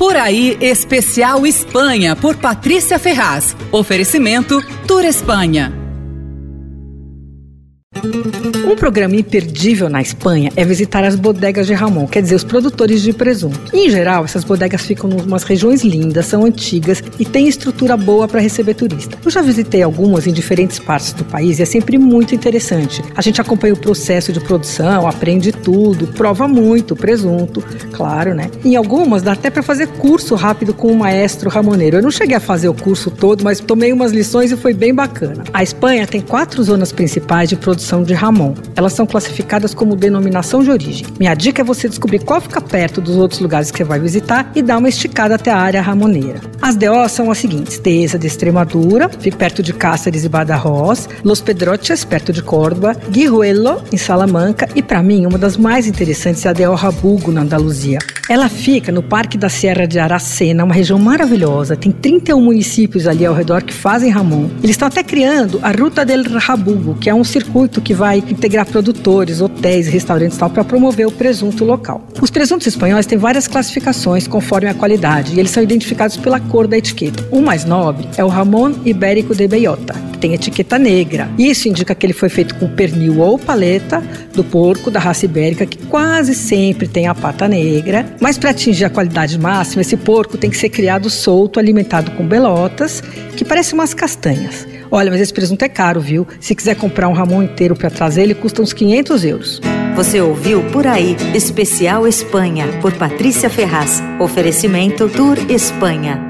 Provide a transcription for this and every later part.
Por aí, especial Espanha, por Patrícia Ferraz. Oferecimento Tour Espanha. Um programa imperdível na Espanha é visitar as bodegas de Ramon, quer dizer, os produtores de presunto. Em geral, essas bodegas ficam em umas regiões lindas, são antigas e têm estrutura boa para receber turista. Eu já visitei algumas em diferentes partes do país e é sempre muito interessante. A gente acompanha o processo de produção, aprende tudo, prova muito presunto, claro, né? Em algumas dá até para fazer curso rápido com o maestro ramoneiro. Eu não cheguei a fazer o curso todo, mas tomei umas lições e foi bem bacana. A Espanha tem quatro zonas principais de produção produção de Ramon. Elas são classificadas como denominação de origem. Minha dica é você descobrir qual fica perto dos outros lugares que você vai visitar e dar uma esticada até a área ramoneira. As DO são as seguintes: Teza de Extremadura, perto de Cáceres e Badajoz, Los Pedroches, perto de Córdoba, Guijuelo, em Salamanca e, para mim, uma das mais interessantes é a DO Rabugo, na Andaluzia. Ela fica no Parque da Serra de Aracena, uma região maravilhosa. Tem 31 municípios ali ao redor que fazem Ramon. Eles estão até criando a Ruta del Rabugo, que é um circuito que vai integrar produtores, hotéis, restaurantes e tal para promover o presunto local. Os presuntos espanhóis têm várias classificações conforme a qualidade e eles são identificados pela cor da etiqueta. O mais nobre é o Ramon Ibérico de Bellota, que tem etiqueta negra. Isso indica que ele foi feito com pernil ou paleta do porco da raça ibérica, que quase sempre tem a pata negra. Mas para atingir a qualidade máxima, esse porco tem que ser criado solto, alimentado com belotas, que parecem umas castanhas. Olha, mas esse presunto é caro, viu? Se quiser comprar um ramon inteiro para trazer, ele custa uns 500 euros. Você ouviu Por Aí, Especial Espanha, por Patrícia Ferraz. Oferecimento Tour Espanha.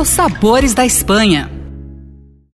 os sabores da Espanha.